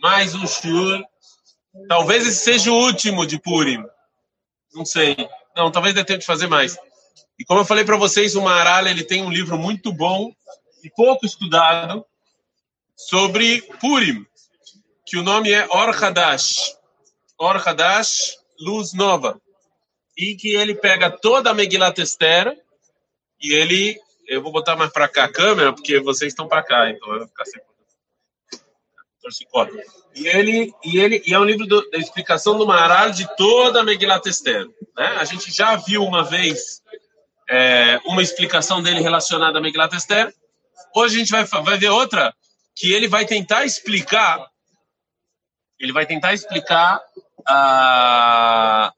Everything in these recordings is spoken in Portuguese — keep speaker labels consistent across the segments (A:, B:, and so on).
A: mais um shiur. Talvez esse seja o último de Purim. Não sei. Não, talvez dê tempo de fazer mais. E como eu falei para vocês, o Maharal ele tem um livro muito bom e pouco estudado sobre Purim, que o nome é Or Hadash. Or Hadash, Luz Nova. E que ele pega toda a Megilat Esther e ele... Eu vou botar mais para cá a câmera, porque vocês estão para cá, então eu vou ficar sem e ele, e ele e é um livro do, da explicação do Maharal de toda a Megilat Esther. Né? A gente já viu uma vez é, uma explicação dele relacionada a Megilat Esther. Hoje a gente vai, vai ver outra que ele vai tentar explicar. Ele vai tentar explicar a,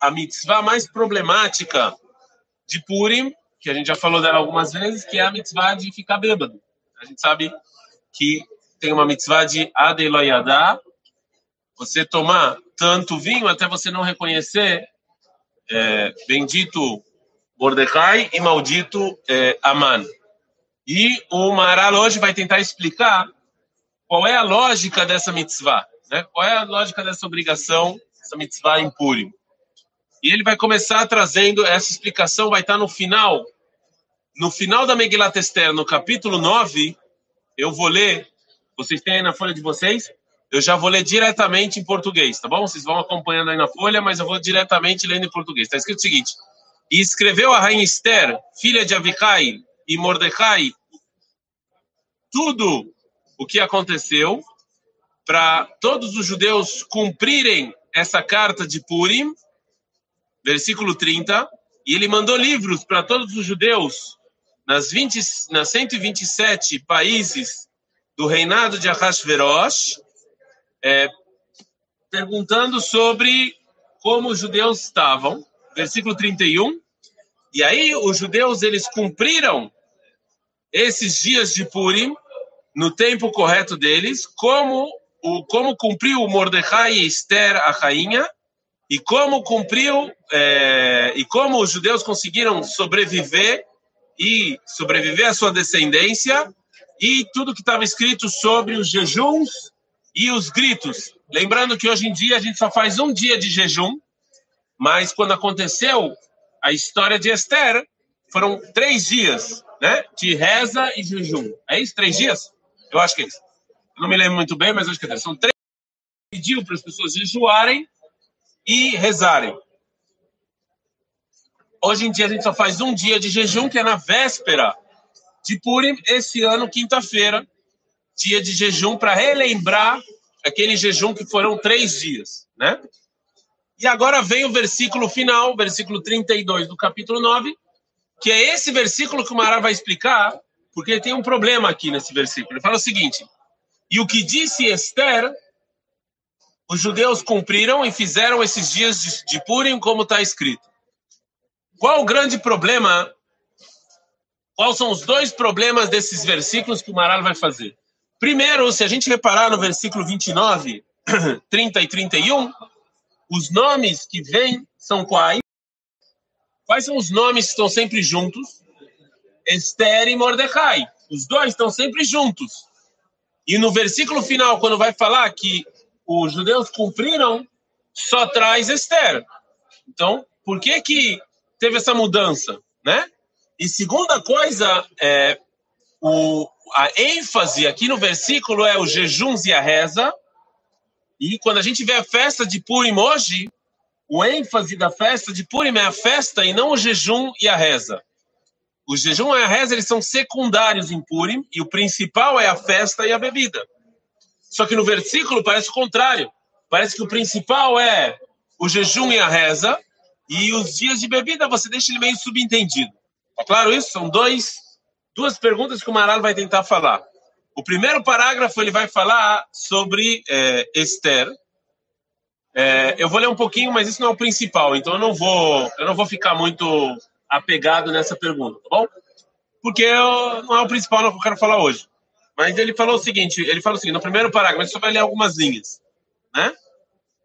A: a mitzvah mais problemática de Purim, que a gente já falou dela algumas vezes, que é a mitzvah de ficar bêbado. A gente sabe que tem uma mitzvah de Adeloyadá, você tomar tanto vinho até você não reconhecer é, bendito Mordecai e maldito é, Aman. E o Maral hoje vai tentar explicar qual é a lógica dessa mitzvah, né? qual é a lógica dessa obrigação, essa mitzvah em. E ele vai começar trazendo, essa explicação vai estar no final, no final da Megilat Esther, no capítulo 9, eu vou ler vocês têm aí na folha de vocês? Eu já vou ler diretamente em português, tá bom? Vocês vão acompanhando aí na folha, mas eu vou diretamente lendo em português. Está escrito o seguinte: E escreveu a rainha Esther, filha de Avikai e Mordecai, tudo o que aconteceu para todos os judeus cumprirem essa carta de Purim, versículo 30, e ele mandou livros para todos os judeus nas, 20, nas 127 países do reinado de Ahasverosh, é, perguntando sobre como os judeus estavam, versículo 31. E aí os judeus eles cumpriram esses dias de Purim no tempo correto deles, como o como cumpriu Mordecai e Esther a rainha e como cumpriu é, e como os judeus conseguiram sobreviver e sobreviver à sua descendência e tudo que estava escrito sobre os jejuns e os gritos. Lembrando que hoje em dia a gente só faz um dia de jejum, mas quando aconteceu a história de Esther, foram três dias, né? De reza e jejum. É isso? Três dias? Eu acho que é isso. Não me lembro muito bem, mas acho que é. São três pediu para as pessoas jejuarem e rezarem. Hoje em dia a gente só faz um dia de jejum, que é na véspera de Purim, esse ano, quinta-feira, dia de jejum, para relembrar aquele jejum que foram três dias, né? E agora vem o versículo final, versículo 32 do capítulo 9, que é esse versículo que o Mará vai explicar, porque tem um problema aqui nesse versículo. Ele fala o seguinte: E o que disse Esther, os judeus cumpriram e fizeram esses dias de, de Purim como está escrito. Qual o grande problema Quais são os dois problemas desses versículos que o Maral vai fazer? Primeiro, se a gente reparar no versículo 29, 30 e 31, os nomes que vêm são quais? Quais são os nomes que estão sempre juntos? Esther e Mordecai. Os dois estão sempre juntos. E no versículo final, quando vai falar que os judeus cumpriram, só traz Esther. Então, por que que teve essa mudança, né? E segunda coisa, é, o, a ênfase aqui no versículo é o jejuns e a reza. E quando a gente vê a festa de Purim hoje, o ênfase da festa de Purim é a festa e não o jejum e a reza. O jejum e a reza eles são secundários em Purim e o principal é a festa e a bebida. Só que no versículo parece o contrário. Parece que o principal é o jejum e a reza e os dias de bebida você deixa ele meio subentendido. Tá claro isso? São dois, duas perguntas que o Maral vai tentar falar. O primeiro parágrafo ele vai falar sobre é, Esther. É, eu vou ler um pouquinho, mas isso não é o principal, então eu não vou, eu não vou ficar muito apegado nessa pergunta, tá bom? Porque eu, não é o principal não, é que eu quero falar hoje. Mas ele falou o seguinte, ele falou o seguinte, no primeiro parágrafo, ele só vai ler algumas linhas, né?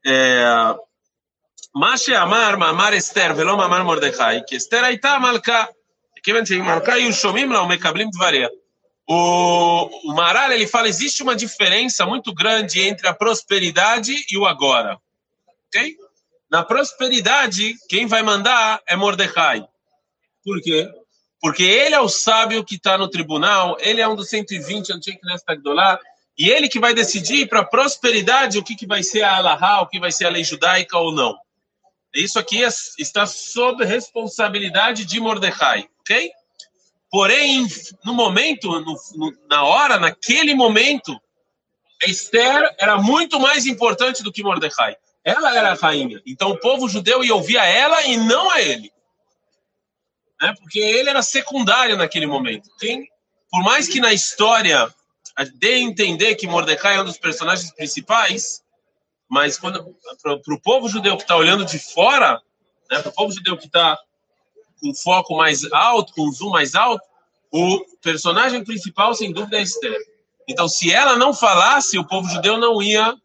A: É, Mashe amar mamar Esther, velom amar Mordecai, que Esther aita malka, Kivan Shemarkai e o Shomim não, Mekablim Dvaria. O Maral ele fala existe uma diferença muito grande entre a prosperidade e o agora. Ok? Na prosperidade, quem vai mandar é Mordecai. Por quê? Porque ele é o sábio que está no tribunal, ele é um dos 120 antigos nesta Gdolá, e ele que vai decidir para a prosperidade o que, que vai ser a Alahá, o que vai ser a lei judaica ou não. Isso aqui é, está sob responsabilidade de Mordecai ok? Porém, no momento, no, no, na hora, naquele momento, Esther era muito mais importante do que Mordecai. Ela era a rainha. Então o povo judeu ia ouvir a ela e não a ele. Né? Porque ele era secundário naquele momento. Quem, por mais que na história dê a entender que Mordecai é um dos personagens principais, mas para o povo judeu que está olhando de fora, né, para o povo judeu que está com foco mais alto, com zoom mais alto, o personagem principal, sem dúvida, é Esther. Então, se ela não falasse, o povo judeu não ia,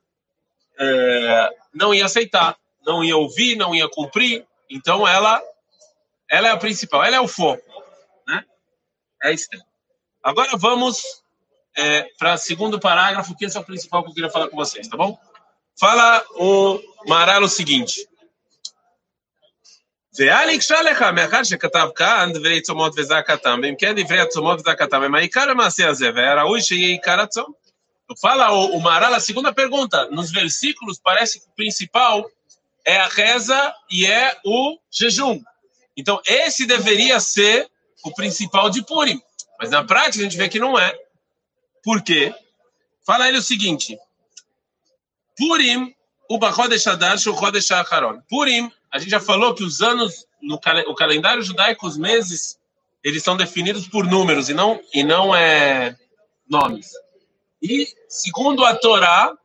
A: é, não ia aceitar, não ia ouvir, não ia cumprir. Então, ela, ela é a principal, ela é o foco, né? É Esther. Agora vamos é, para o segundo parágrafo, que esse é o principal que eu queria falar com vocês, tá bom? Fala o Maralo o seguinte. ואל יקשה לך, מאחר שכתב כאן דברי צומות וזעקתם, ואם כן דברי הצומות וזעקתם הם העיקר המעשה הזה, והיה ראוי שיהיה עיקר הצום. Fala o, o Maral, a segunda pergunta. Nos versículos parece que o principal é a reza e é o jejum. Então, esse deveria ser o principal de Purim. Mas na prática a gente vê que não é. Por quê? Fala ele o seguinte. Purim, o Bachodesh Adar, Shochodesh Acharon. Purim a gente já falou que os anos no o calendário judaico, os meses, eles são definidos por números e não e não é nomes. E segundo a Torá,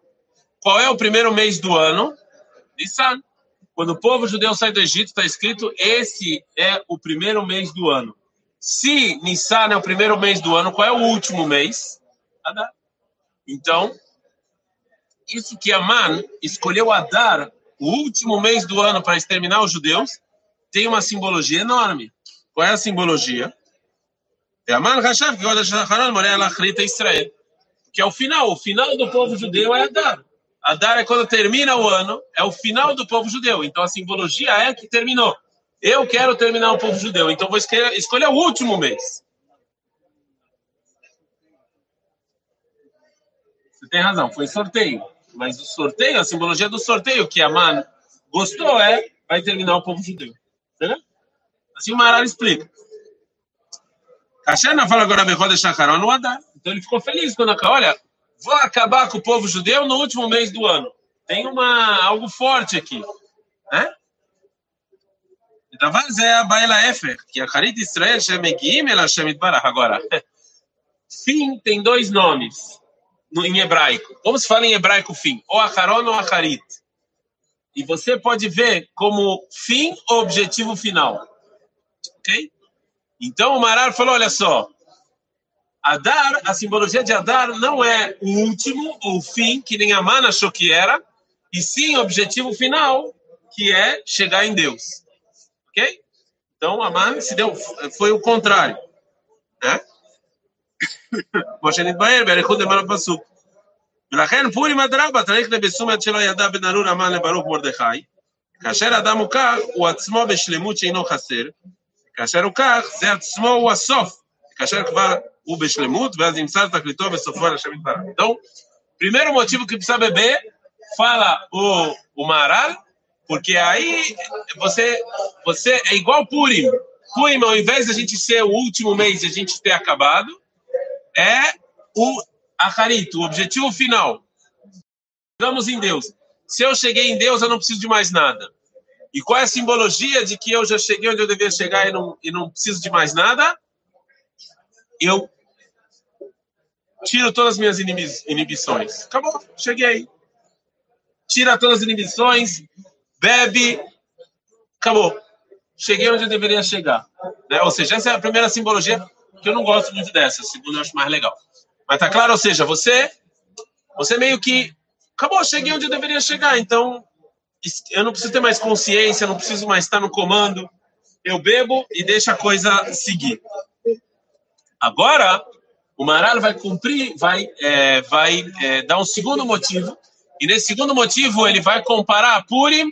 A: qual é o primeiro mês do ano? Nissan. Quando o povo judeu sai do Egito, está escrito esse é o primeiro mês do ano. Se Nissan é o primeiro mês do ano, qual é o último mês? Adar. Então, isso que Aman escolheu Adar o último mês do ano para exterminar os judeus, tem uma simbologia enorme. Qual é a simbologia? É que é o final. O final do povo judeu é Adar. Adar é quando termina o ano, é o final do povo judeu. Então a simbologia é que terminou. Eu quero terminar o povo judeu, então vou escolher, escolher o último mês. Você tem razão, foi sorteio. Mas o sorteio, a simbologia do sorteio, que a Man gostou, é vai terminar o povo judeu. Né? Assim o Maral explica. Kashana fala agora Behoda Shakaron no Adar. Então ele ficou feliz quando acabou. Olha, vou acabar com o povo judeu no último mês do ano. Tem uma, algo forte aqui. Né? é a baila efer, que a chama Agora, fim tem dois nomes no, em hebraico. Como se fala em hebraico fim? Ou acharon ou acharit. E você pode ver como fim ou objetivo final. Ok? Então o Marar falou: olha só. Adar, a simbologia de Adar não é o último ou fim, que nem a Mana achou que era, e sim o objetivo final, que é chegar em Deus. Ok? Então a Mana se deu, foi o contrário. Né? כמו שנתבהר באריכות למעלה בפסוק. ולכן פורים אדרבה צריך לבשום עד שלא ידע בן ארור המן לברוך מרדכי. כאשר אדם הוא כך, הוא עצמו בשלמות שאינו חסר. כאשר הוא כך, זה עצמו הוא הסוף. כאשר כבר הוא בשלמות, ואז ימסר תכליתו וסופו על השם יתברך. Então, primeiro motivo que precisa beber, fala o, o Maral, porque aí você, você é igual Purim. Purim, ao invés de a gente ser o último mês e a gente ter acabado, é o Acharit, o objetivo final. Chegamos em Deus. Se eu cheguei em Deus, eu não preciso de mais nada. E qual é a simbologia de que eu já cheguei onde eu devia chegar e não, e não preciso de mais nada? Eu tiro todas as minhas inibições. Acabou, cheguei. Tira todas as inibições, bebe, acabou. Cheguei onde eu deveria chegar. Né? Ou seja, essa é a primeira simbologia que eu não gosto muito dessa, a segunda eu acho mais legal. Mas tá claro, ou seja, você você meio que acabou, cheguei onde eu deveria chegar, então eu não preciso ter mais consciência, não preciso mais estar no comando. Eu bebo e deixo a coisa seguir. Agora, O Maral vai cumprir, vai, é, vai é, dar um segundo motivo, e nesse segundo motivo ele vai comparar Purim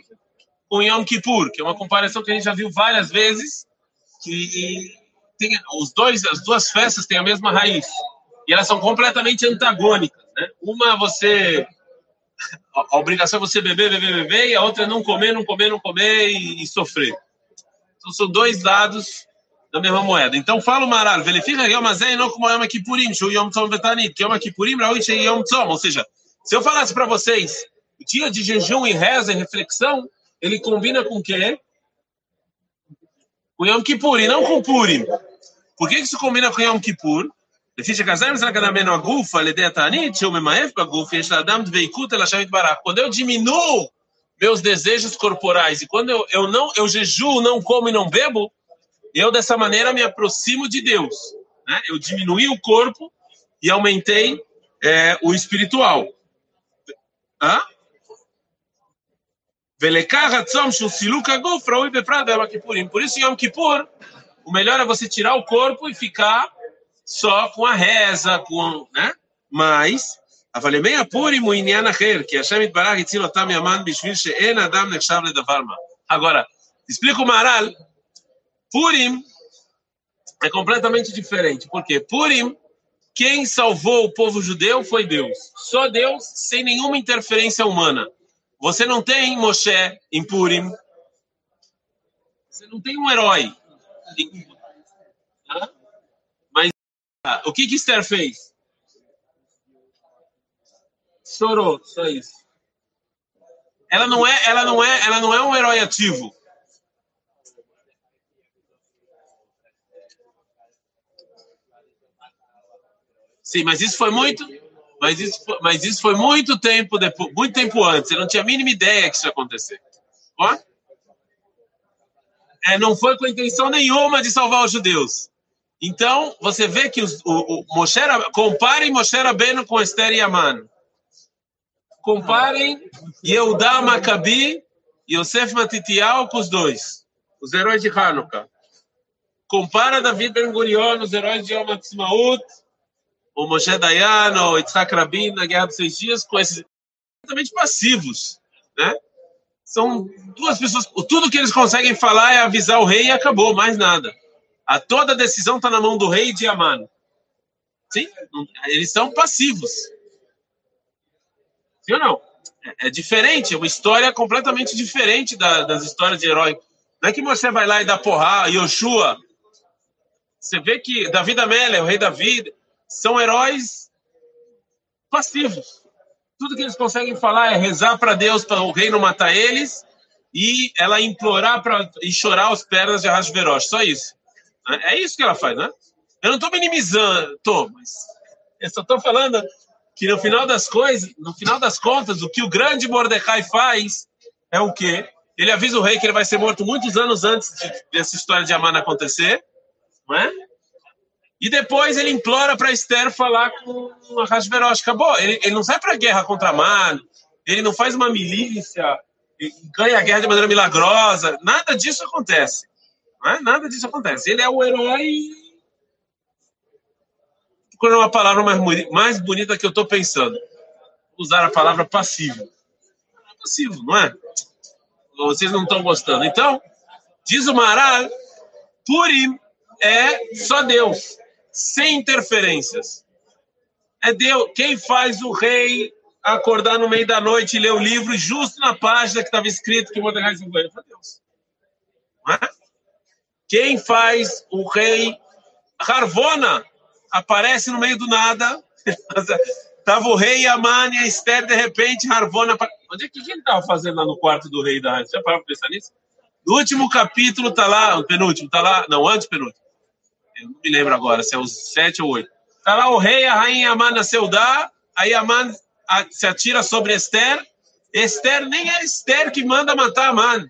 A: com Yom Kippur, que é uma comparação que a gente já viu várias vezes, que tem, os dois, as duas festas têm a mesma raiz, e elas são completamente antagônicas. Né? Uma você a obrigação é você beber, beber, beber, e a outra é não comer, não comer, não comer e, e sofrer. Então são dois lados da mesma moeda. Então fala o Maral, verifica Yom Azei não como Yom Kippurim, Shu Yom Tzom Betanit, que Yom Kippurim. Ou seja, se eu falasse para vocês, o dia de jejum e reza e reflexão, ele combina com o quê? Com Yom Kippur, e não com Purim. Por que isso combina com Yom Kippur? Quando eu diminuo meus desejos corporais e quando eu, eu não eu jejuo, não como e não bebo, eu dessa maneira me aproximo de Deus. Né? Eu diminuí o corpo e aumentei é, o espiritual. Hã? Por isso, Yom Kippur, o melhor é você tirar o corpo e ficar só com a reza, com, né? Mas, אבל ימי הפורים הוא עניין אחר, כי השם יתברך הציל אותם ימן בשביל שאין אדם נחשב לדבר מה. Agora, explica o Maral, Purim é completamente diferente. Por quê? Purim, quem salvou o povo judeu foi Deus. Só Deus, sem nenhuma interferência humana. Você não tem Moshe em Purim. Você não tem um herói. Ah, o que que Esther fez? Chorou, só isso. Ela não é, ela não é, ela não é um herói ativo. Sim, mas isso foi muito, mas isso, mas isso foi muito tempo depois, muito tempo antes. Eu não tinha a mínima ideia que isso ia acontecer. Ó? É, não foi com intenção nenhuma de salvar os judeus. Então, você vê que os, o, o Moshe, comparem Moshe Rabbeinu com Esther e Aman. Comparem Yehudá Maccabi e Yosef Matitial com os dois, os heróis de Hanukkah. Compara David Ben Gurion, os heróis de Yom Ha'atzmaut, o Moshe Dayan, o Yitzhak Rabin na Guerra dos Seis Dias, com esses completamente passivos, né? São duas pessoas, tudo que eles conseguem falar é avisar o rei e acabou, mais nada. A toda decisão está na mão do rei de Aman. Sim, eles são passivos. Sim ou não? É, é diferente, é uma história completamente diferente da, das histórias de herói. Não é que você vai lá e dá porrada, Yoshua. Você vê que Davi Amélia, o rei Davi, são heróis passivos. Tudo que eles conseguem falar é rezar para Deus, para o rei não matar eles, e ela implorar pra, e chorar os pernas de Hashverosh. Só isso. É isso que ela faz, né? Eu não estou minimizando, tô, mas eu só estou falando que no final das coisas, no final das contas, o que o grande Mordecai faz é o quê? Ele avisa o rei que ele vai ser morto muitos anos antes de, dessa história de Amana acontecer, não é? E depois ele implora para Esther falar com a Hashverosh. Acabou. Ele, ele não sai para guerra contra Amana, ele não faz uma milícia, ganha a guerra de maneira milagrosa. Nada disso acontece. Não Nada disso acontece. Ele é o herói. Qual é uma palavra mais, mais bonita que eu estou pensando? Usar a palavra passivo. É passivo, não é? Vocês não estão gostando. Então, diz o Maral, Purim é só Deus, sem interferências. É Deus. Quem faz o rei acordar no meio da noite e ler o livro justo na página que estava escrito que Mordecai se foi Deus. É? Quem faz o rei Harvona aparece no meio do nada. Tava o rei Aman e a Esther, de repente, Harvona. Onde é que ele estava fazendo lá no quarto do rei da? Você já parou para pensar nisso? No último capítulo tá lá, penúltimo, tá lá, não, antes penúltimo. Eu não me lembro agora se é os sete ou oito. Tá lá o rei, a rainha Aman nasceu da, aí Aman se atira sobre Esther. Esther nem é Esther que manda matar Aman.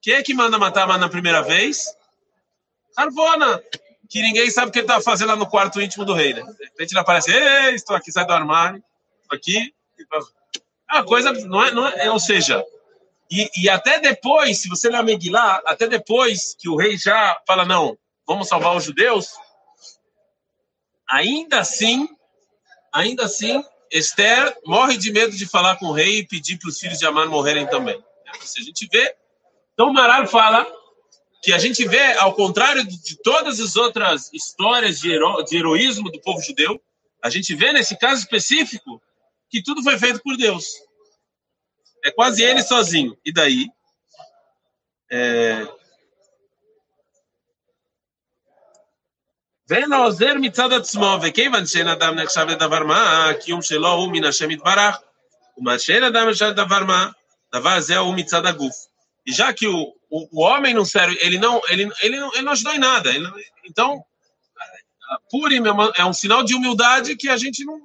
A: Quem é que manda matar Aman na primeira vez? Arvona, que ninguém sabe o que ele está fazendo lá no quarto íntimo do rei. Né? De repente ele aparece, Ei, estou aqui, sai do armário, estou aqui. Uma coisa, não é, não é ou seja, e, e, até depois, se você ler Megillah, até depois que o rei já fala, não, vamos salvar os judeus, ainda assim, ainda assim, Esther morre de medo de falar com o rei e pedir para os filhos de Amar morrerem também. Se a gente vê, então Maral fala que a gente vê, ao contrário de todas as outras histórias de, hero, de heroísmo do povo judeu, a gente vê nesse caso específico que tudo foi feito por Deus. É quase ele sozinho. E daí? É... ואין לו עוזר מצד עצמו, וכיוון שאין אדם נחשב לדבר מה, הקיום שלו הוא מן השם יתברך, ומה שאין אדם נחשב לדבר מה, דבר זה הוא מצד הגוף. E já que o, o, o homem não serve, ele não, ele, ele, não, ele não ajudou em nada. Ele, então, Purim é, uma, é um sinal de humildade que a gente não.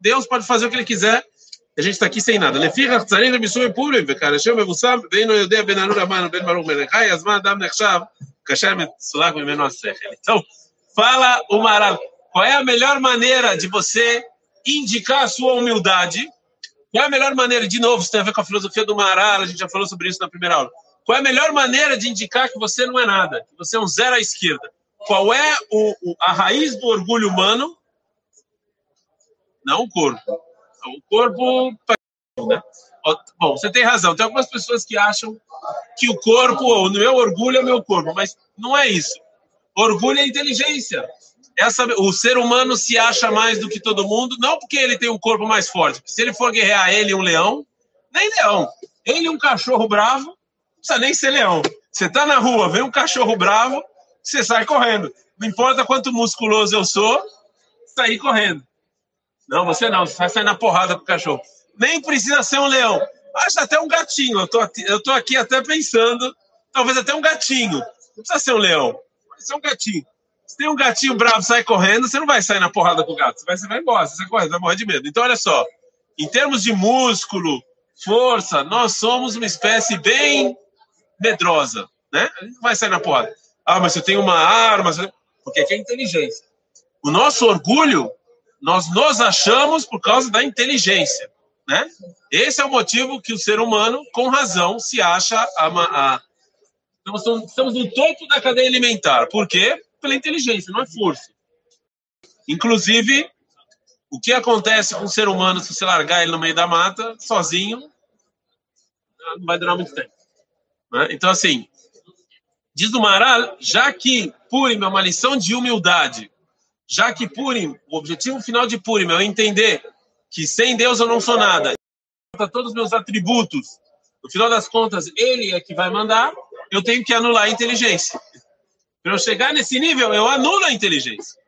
A: Deus pode fazer o que ele quiser. A gente está aqui sem nada. לפיכך צריך לבישוי פורים, וכאשר מבוסם, ואינו יודע בין אנור המן ובין ברוך מרדכי, אז מה אדם נחשב כאשר מצולק ממנו השכל. Então, fala o Maral, qual é a melhor maneira de você indicar a sua humildade? Qual é a melhor maneira, de novo, isso tem a ver com a filosofia do Maral, a gente já falou sobre isso na primeira aula. Qual é a melhor maneira de indicar que você não é nada, que você é um zero à esquerda? Qual é o, o, a raiz do orgulho humano? Não o corpo. O corpo. Né? Bom, você tem razão. Tem algumas pessoas que acham que o corpo, o meu orgulho é meu corpo, mas não é isso. Orgulho é inteligência. Essa, o ser humano se acha mais do que todo mundo, não porque ele tem um corpo mais forte. Se ele for guerrear ele um leão, nem leão. Ele um cachorro bravo, precisa nem ser leão. Você tá na rua, vem um cachorro bravo, você sai correndo. Não importa quanto musculoso eu sou, sair correndo. Não, você não, você vai sair na porrada com o cachorro. Nem precisa ser um leão. Acha até um gatinho. Eu tô, eu tô aqui até pensando, talvez até um gatinho. Não precisa ser um leão, pode ser um gatinho. Se tem um gatinho bravo sai correndo, você não vai sair na porrada com o gato. Você vai, você vai embora, você sai correndo, vai morrer de medo. Então, olha só. Em termos de músculo, força, nós somos uma espécie bem medrosa, né? Não vai sair na porrada. Ah, mas você tem uma arma, porque aqui é inteligência. O nosso orgulho, nós nos achamos por causa da inteligência, né? Esse é o motivo que o ser humano, com razão, se acha a, a estamos, estamos no topo da cadeia alimentar. Por quê? Pela inteligência, não é força. Inclusive, o que acontece com o ser humano se você largar ele no meio da mata, sozinho, não vai durar muito tempo. Né? Então, assim, diz o Maral, já que Purim é uma lição de humildade, já que Purim, o objetivo final de Purim é eu entender que sem Deus eu não sou nada, todos os meus atributos, no final das contas, ele é que vai mandar, eu tenho que anular a inteligência. Para eu chegar nesse nível, eu anulo a inteligência.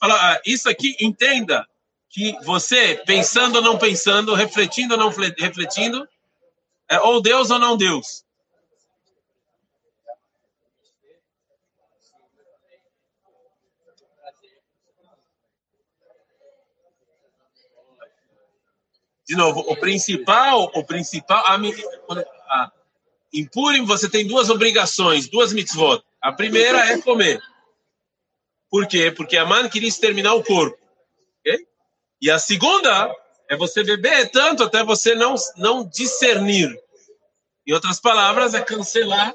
A: Fala, ah, isso aqui, entenda que você, pensando ou não pensando, refletindo ou não refletindo, é ou Deus ou não Deus. De novo, o principal, o principal, a, a, em Purim você tem duas obrigações, duas mitzvot. A primeira é comer. Por quê? Porque a mãe queria exterminar o corpo. Okay? E a segunda é você beber tanto até você não, não discernir. Em outras palavras, é cancelar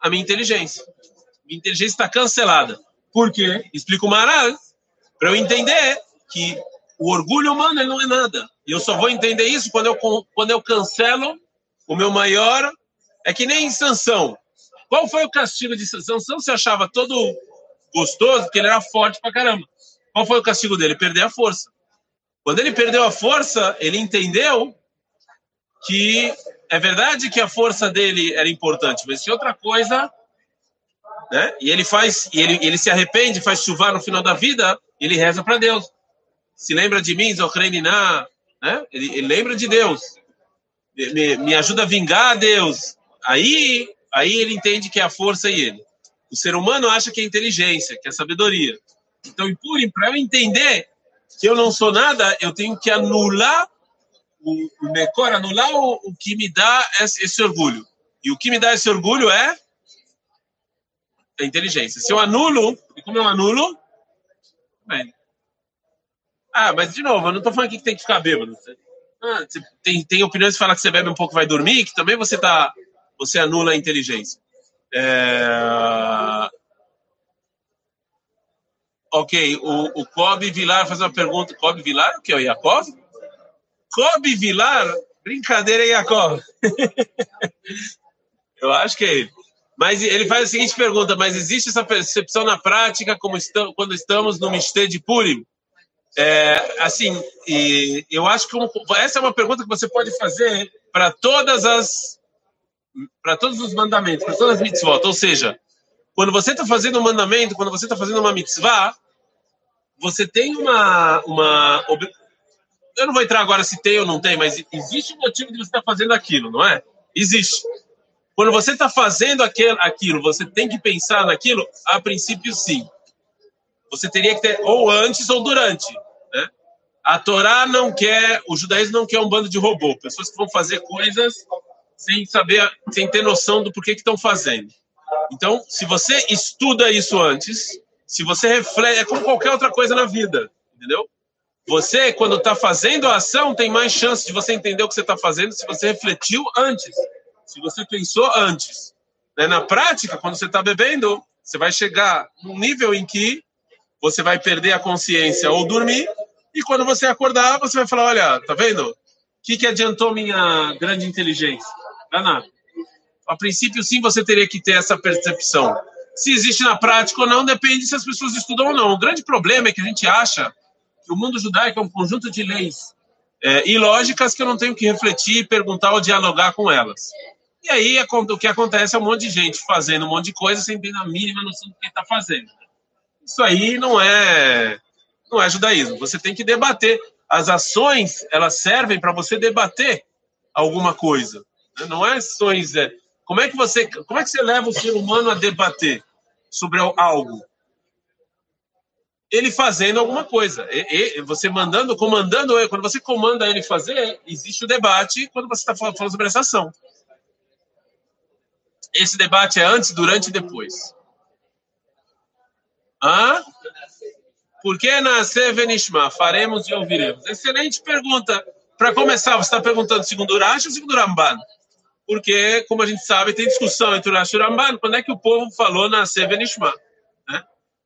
A: a minha inteligência. Minha inteligência está cancelada. Por quê? Explico o Maral. Para eu entender que o orgulho humano não é nada. E eu só vou entender isso quando eu, quando eu cancelo o meu maior. É que nem Sansão. Qual foi o castigo de Sansão? Sansão se achava todo gostoso porque ele era forte pra caramba. Qual foi o castigo dele? Perder a força. Quando ele perdeu a força, ele entendeu que é verdade que a força dele era importante, mas se outra coisa, né? E ele faz, e ele, ele se arrepende, faz chuvar no final da vida, ele reza para Deus. Se lembra de mim, Zochrenina, né? Ele, ele, lembra de Deus. Me, me ajuda a vingar Deus. Aí, aí ele entende que é a força e ele. O ser humano acha que é inteligência, que é sabedoria. Então, para eu entender que eu não sou nada, eu tenho que anular o, o Mecor, anular o, o que me dá esse, esse, orgulho. E o que me dá esse orgulho é a inteligência. Se eu anulo, e como eu anulo? Bem. Ah, mas de novo, eu não estou falando aqui que tem que ficar bêbado. Ah, tem, tem opiniões que falam que você bebe um pouco vai dormir, que também você tá, você anula a inteligência. É... Ok, o, o Kobe Vilar faz uma pergunta. Kobe Vilar, o que é o Yakov? Kobe Vilar? Brincadeira, Yakov. Eu acho que é ele. Mas ele faz a seguinte pergunta: mas existe essa percepção na prática como estamos, quando estamos no Misté de Purim? É, assim, eu acho que essa é uma pergunta que você pode fazer para todas as para todos os mandamentos, para todas as mitzvot. Ou seja, quando você está fazendo um mandamento, quando você está fazendo uma mitzvah, você tem uma, uma. Eu não vou entrar agora se tem ou não tem, mas existe um motivo de você estar tá fazendo aquilo, não é? Existe. Quando você está fazendo aquilo, aquilo, você tem que pensar naquilo? A princípio, sim. Você teria que ter ou antes ou durante. A Torá não quer, o judaísmo não quer um bando de robô, pessoas que vão fazer coisas sem saber, sem ter noção do porquê que estão fazendo. Então, se você estuda isso antes, se você reflete, é como qualquer outra coisa na vida, entendeu? Você, quando está fazendo a ação, tem mais chance de você entender o que você está fazendo se você refletiu antes, se você pensou antes. Né? Na prática, quando você está bebendo, você vai chegar num nível em que você vai perder a consciência ou dormir, e quando você acordar, você vai falar: olha, tá vendo? O que, que adiantou minha grande inteligência? Nada. A princípio, sim, você teria que ter essa percepção. Se existe na prática ou não, depende se as pessoas estudam ou não. O grande problema é que a gente acha que o mundo judaico é um conjunto de leis é, ilógicas que eu não tenho que refletir, perguntar ou dialogar com elas. E aí o que acontece é um monte de gente fazendo um monte de coisa sem ter a mínima noção do que está fazendo. Isso aí não é não é judaísmo. Você tem que debater. As ações elas servem para você debater alguma coisa. Né? Não é ações é, como é que você, como é que você leva o ser humano a debater sobre algo? Ele fazendo alguma coisa. E, e, você mandando, comandando ele, quando você comanda ele fazer, existe o debate quando você está falando sobre essa ação. Esse debate é antes, durante e depois. Hã? Por que nascer Venishma? Faremos e ouviremos. Excelente pergunta. Para começar, você está perguntando segundo Urash ou segundo Ramban? porque, como a gente sabe, tem discussão entre o Rashi e Ramban, quando é que o povo falou na Sevenishma. Né?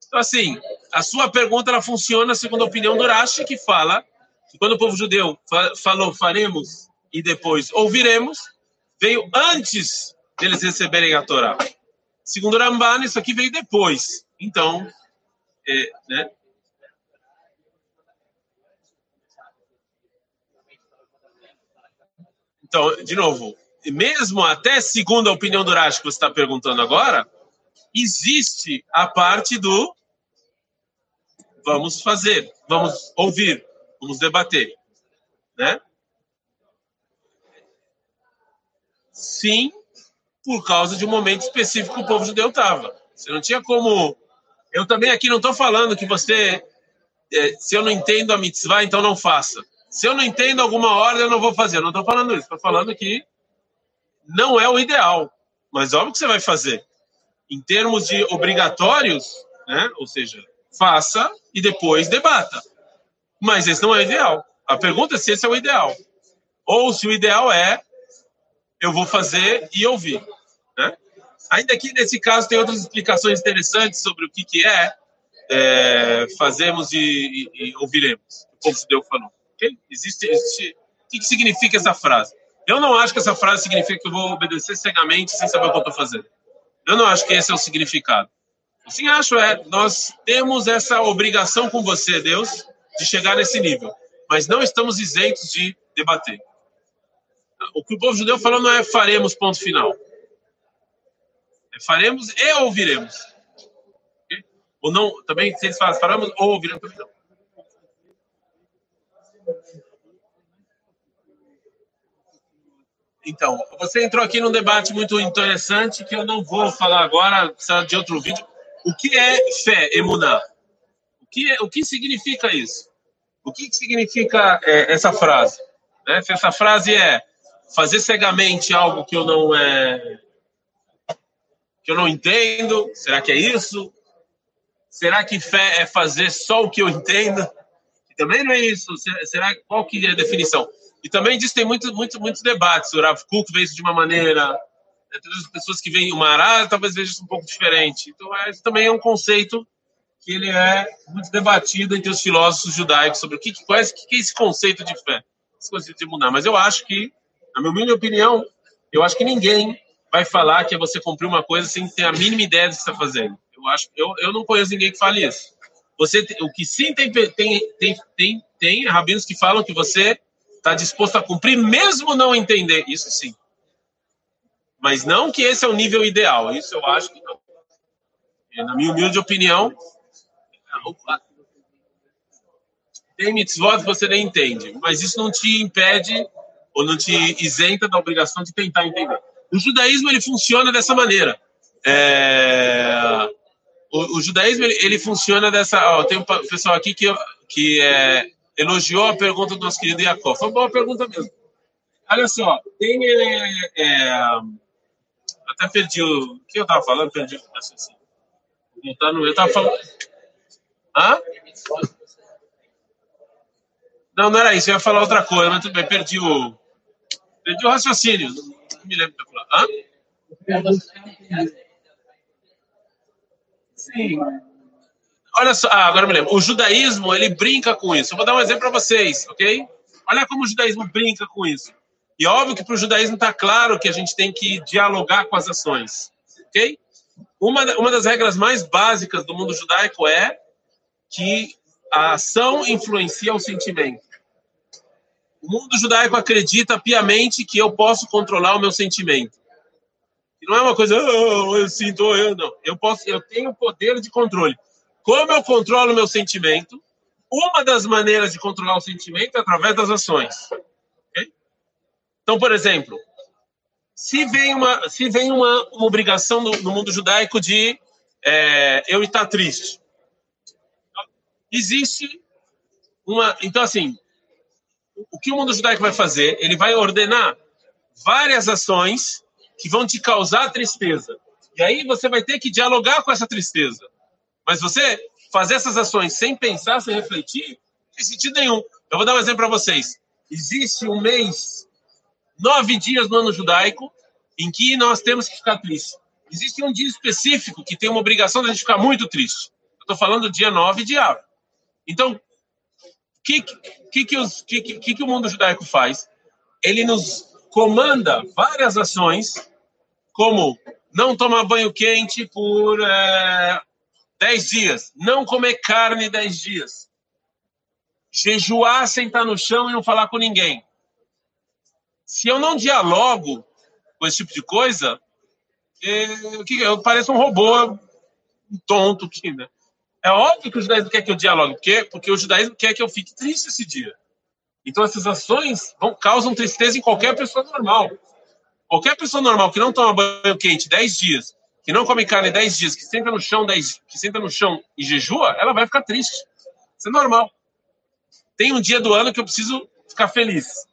A: Então, assim, a sua pergunta ela funciona segundo a opinião do Rashi, que fala que quando o povo judeu falou faremos e depois ouviremos, veio antes deles receberem a Torá. Segundo Ramban, isso aqui veio depois. Então, é, né? Então, de novo, mesmo até segundo a opinião do Rashi que você está perguntando agora, existe a parte do vamos fazer, vamos ouvir, vamos debater, né? Sim, por causa de um momento específico que o povo judeu estava. Você não tinha como. Eu também aqui não estou falando que você, é, se eu não entendo a mitzvah, então não faça. Se eu não entendo alguma ordem, eu não vou fazer. Eu não estou falando isso. Estou falando que não é o ideal, mas óbvio que você vai fazer. Em termos de obrigatórios, né? ou seja, faça e depois debata. Mas esse não é o ideal. A pergunta é se esse é o ideal. Ou se o ideal é eu vou fazer e ouvir. Né? Ainda que nesse caso tem outras explicações interessantes sobre o que, que é, é fazemos e, e, e, ouviremos. O povo judeu falou. Okay? Existe, existe, o que, que significa essa frase? Eu não acho que essa frase significa que eu vou obedecer cegamente sem saber o que eu estou fazendo. Eu não acho que esse é o significado. Sim, acho é, nós temos essa obrigação com você, Deus, de chegar nesse nível, mas não estamos isentos de debater. O que o povo judeu falou não é faremos ponto final. É faremos e ouviremos. Ou não, também se eles falam faremos ou ouviremos também não. Então, você entrou aqui num debate muito interessante que eu não vou falar agora, precisa de outro vídeo. O que é fé, emuná? O que, é, o que significa isso? O que significa é, essa frase? Né? Essa frase é fazer cegamente algo que eu não é que eu não entendo, será que é isso? Será que fé é fazer só o que eu entendo? Também não é isso. Será qual que é a definição? E também disso tem muito, muito, muitos debates. O Rav Kuk vê isso de uma maneira, né, as pessoas que veem o Mará talvez vejam isso um pouco diferente. Então, é, isso também é um conceito que ele é muito debatido entre os filósofos judaicos sobre o que, é, que é esse conceito de fé, esse conceito de mudar. Mas eu acho que, na minha opinião, eu acho que ninguém vai falar que é você cumprir uma coisa sem ter a mínima ideia do que está fazendo. Eu acho, eu, eu não conheço ninguém que fale isso. Você, o que sim tem tem tem tem, tem rabinos que falam que você está disposto a cumprir mesmo não entender. Isso sim. Mas não que esse é o nível ideal. Isso eu acho que não. Na minha humilde opinião, tem mitzvot que você nem entende, mas isso não te impede ou não te isenta da obrigação de tentar entender. O judaísmo ele funciona dessa maneira. É... O, o, judaísmo ele, ele, funciona dessa. Ó, tem um pessoal aqui que, que é, elogiou a pergunta do nosso querido Jacob. Foi uma boa pergunta mesmo. Olha só, tem. É, é, até perdi o. O que eu estava falando? Perdi o raciocínio. Eu estava falando. Hã? Não, não era isso. Eu ia falar outra coisa, mas bem. Perdi o. Perdi o raciocínio. Não me lembro o que eu falar. Hã? Sim. Olha só, ah, agora me lembro. O judaísmo, ele brinca com isso. Eu vou dar um exemplo para vocês, ok? Olha como o judaísmo brinca com isso. E óbvio que para o judaísmo está claro que a gente tem que dialogar com as ações, ok? Uma, uma das regras mais básicas do mundo judaico é que a ação influencia o sentimento. O mundo judaico acredita piamente que eu posso controlar o meu sentimento. Não é uma coisa, oh, eu sinto, oh, eu não. Eu posso, eu tenho poder de controle. Como eu controlo meu sentimento? Uma das maneiras de controlar o sentimento é através das ações. Okay? Então, por exemplo, se vem uma, se vem uma, uma obrigação no, no mundo judaico de é, eu estar triste, existe uma. Então, assim, o que o mundo judaico vai fazer? Ele vai ordenar várias ações que vão te causar tristeza. E aí você vai ter que dialogar com essa tristeza. Mas você fazer essas ações sem pensar, sem refletir, não tem sentido nenhum. Eu vou dar um exemplo para vocês. Existe um mês, nove dias no ano judaico, em que nós temos que ficar tristes. Existe um dia específico que tem uma obrigação de a gente ficar muito triste. Eu estou falando do dia 9 de Av. Então, o que, que, que, que, que o mundo judaico faz? Ele nos comanda várias ações, como não tomar banho quente por é, 10 dias, não comer carne 10 dias, jejuar, sentar no chão e não falar com ninguém. Se eu não dialogo com esse tipo de coisa, é, eu pareço um robô um tonto aqui, né? É óbvio que o judaísmo quer que eu dialogue, porque, porque o judaísmo quer que eu fique triste esse dia. Então, essas ações vão, causam tristeza em qualquer pessoa normal. Qualquer pessoa normal que não toma banho quente 10 dias, que não come carne 10 dias, que senta no chão 10, que senta no chão e jejua, ela vai ficar triste. Isso é normal. Tem um dia do ano que eu preciso ficar feliz,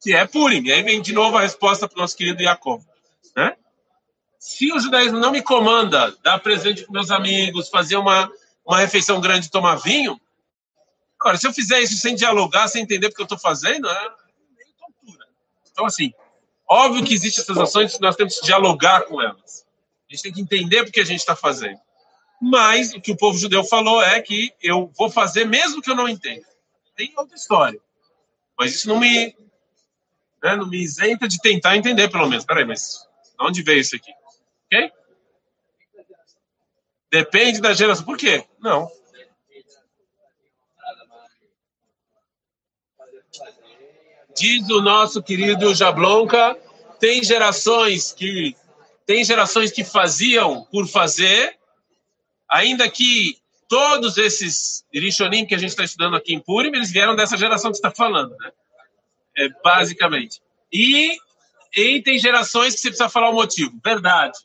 A: que é Purim. E aí vem de novo a resposta para o nosso querido Jacob. Né? Se o judaísmo não me comanda dar presente para meus amigos, fazer uma, uma refeição grande e tomar vinho, Agora, se eu fizer isso sem dialogar, sem entender o que eu estou fazendo, é meio tortura. Então, assim, óbvio que existem essas ações, nós temos que dialogar com elas. A gente tem que entender o que a gente está fazendo. Mas o que o povo judeu falou é que eu vou fazer mesmo que eu não entenda. Tem outra história. Mas isso não me, né, não me isenta de tentar entender, pelo menos. Peraí, mas de onde veio isso aqui? Ok? Depende da geração. Por quê? Não. Diz o nosso querido Jablonka, tem gerações que tem gerações que faziam por fazer, ainda que todos esses Rishonim que a gente está estudando aqui em Purim, eles vieram dessa geração que está falando, né? É, basicamente. E, e tem gerações que você precisa falar o motivo. Verdade.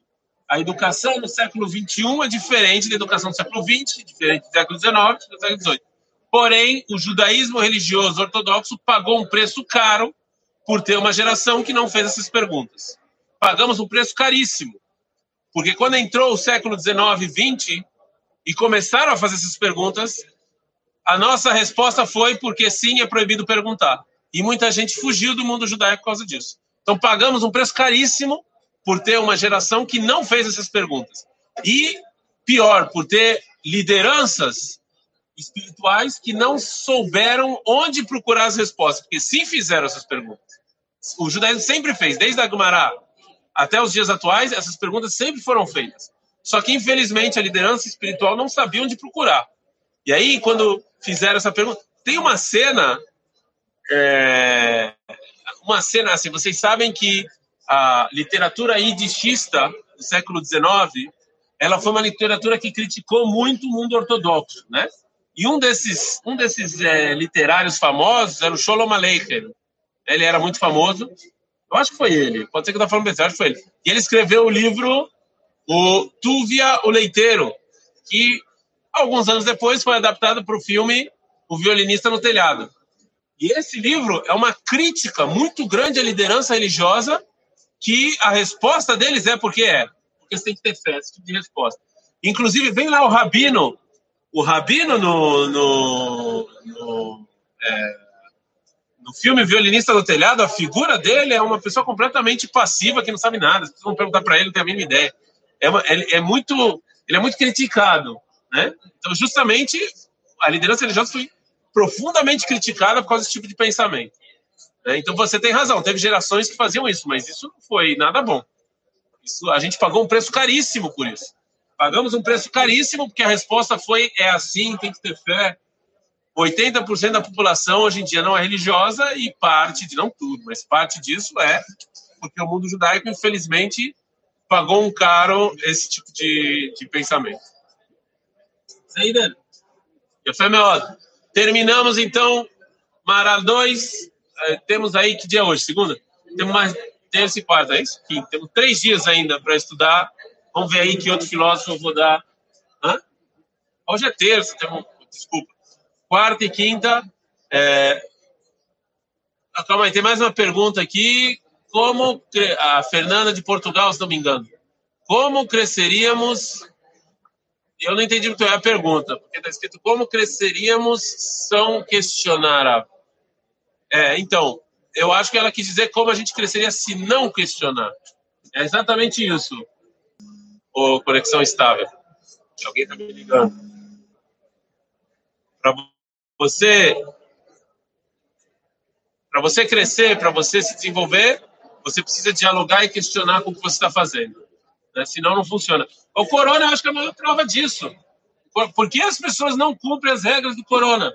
A: A educação no século XXI é diferente da educação do século XX, diferente do século XIX, do século XVIII. Porém, o judaísmo religioso ortodoxo pagou um preço caro por ter uma geração que não fez essas perguntas. Pagamos um preço caríssimo. Porque quando entrou o século 19 e 20 e começaram a fazer essas perguntas, a nossa resposta foi porque sim, é proibido perguntar. E muita gente fugiu do mundo judaico por causa disso. Então pagamos um preço caríssimo por ter uma geração que não fez essas perguntas. E pior, por ter lideranças espirituais que não souberam onde procurar as respostas, porque sim fizeram essas perguntas. O judaísmo sempre fez, desde a Gumará até os dias atuais, essas perguntas sempre foram feitas. Só que, infelizmente, a liderança espiritual não sabia onde procurar. E aí, quando fizeram essa pergunta, tem uma cena, é, uma cena assim, vocês sabem que a literatura idistista do século XIX, ela foi uma literatura que criticou muito o mundo ortodoxo, né? E um desses, um desses é, literários famosos era o Sholom Aleichem. Ele era muito famoso. Eu acho que foi ele. Pode ser que eu estou falando besteira, acho que foi ele. E ele escreveu o livro O Tuvia, o Leiteiro, que alguns anos depois foi adaptado para o filme O Violinista no Telhado. E esse livro é uma crítica muito grande à liderança religiosa, que a resposta deles é porque é. Porque você tem que ter fé, esse tipo de resposta. Inclusive, vem lá o Rabino o Rabino no, no, no, é, no filme Violinista do Telhado, a figura dele é uma pessoa completamente passiva que não sabe nada. Se vão perguntar para ele, não tem a mínima ideia. É, uma, é, é, muito, ele é muito criticado, né? Então, justamente, a liderança religiosa foi profundamente criticada por causa desse tipo de pensamento. Né? Então, você tem razão. Teve gerações que faziam isso, mas isso não foi nada bom. Isso, a gente pagou um preço caríssimo por isso. Pagamos um preço caríssimo, porque a resposta foi: é assim, tem que ter fé. 80% da população hoje em dia não é religiosa e parte, de não tudo, mas parte disso é porque o mundo judaico, infelizmente, pagou um caro esse tipo de, de pensamento. Saída? Terminamos então Maral 2. Eh, temos aí que dia é hoje? Segunda? Temos mais terça e quarta, é isso? Quinta. Temos três dias ainda para estudar Vamos ver aí que outro filósofo eu vou dar. Hã? Hoje é terça, um... desculpa. Quarta e quinta. É... Ah, calma aí, tem mais uma pergunta aqui. Como a Fernanda de Portugal, se não me engano. Como cresceríamos? Eu não entendi muito bem a pergunta, porque está escrito como cresceríamos são questionar. É, então, eu acho que ela quis dizer como a gente cresceria se não questionar. É exatamente isso ou conexão estável? Alguém está me ligando? Para você, para você crescer, para você se desenvolver, você precisa dialogar e questionar com o que você está fazendo. Né? Senão não funciona. O corona, eu acho que é a maior prova disso. Por que as pessoas não cumprem as regras do corona?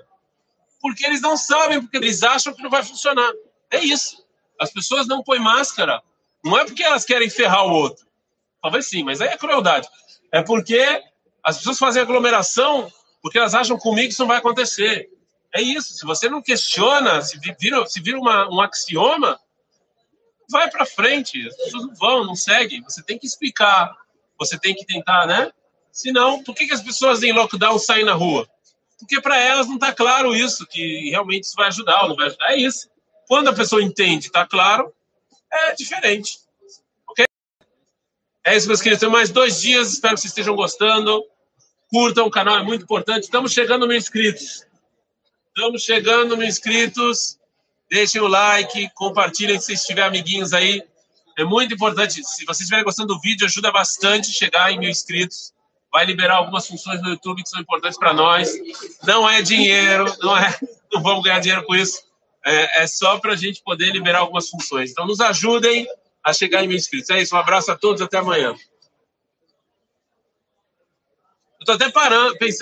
A: Porque eles não sabem, porque eles acham que não vai funcionar. É isso. As pessoas não põem máscara. Não é porque elas querem ferrar o outro. Talvez sim, mas aí é crueldade. É porque as pessoas fazem aglomeração porque elas acham comigo que isso não vai acontecer. É isso. Se você não questiona, se vira, se vira uma, um axioma, vai para frente. As pessoas não vão, não seguem. Você tem que explicar. Você tem que tentar, né? Senão, por que, que as pessoas em lockdown saem na rua? Porque para elas não está claro isso, que realmente isso vai ajudar ou não vai ajudar. É isso. Quando a pessoa entende, está claro, é diferente. É isso, meus queridos. Tem mais dois dias. Espero que vocês estejam gostando. Curtam o canal, é muito importante. Estamos chegando mil inscritos. Estamos chegando mil inscritos. Deixem o like, compartilhem se vocês tiverem amiguinhos aí. É muito importante. Se vocês estiverem gostando do vídeo, ajuda bastante chegar em mil inscritos. Vai liberar algumas funções no YouTube que são importantes para nós. Não é dinheiro, não é, não vamos ganhar dinheiro com isso. É, é só para a gente poder liberar algumas funções. Então, nos ajudem a chegar em mil inscritos. É isso, um abraço a todos, até amanhã. Eu estou até parando, pensando.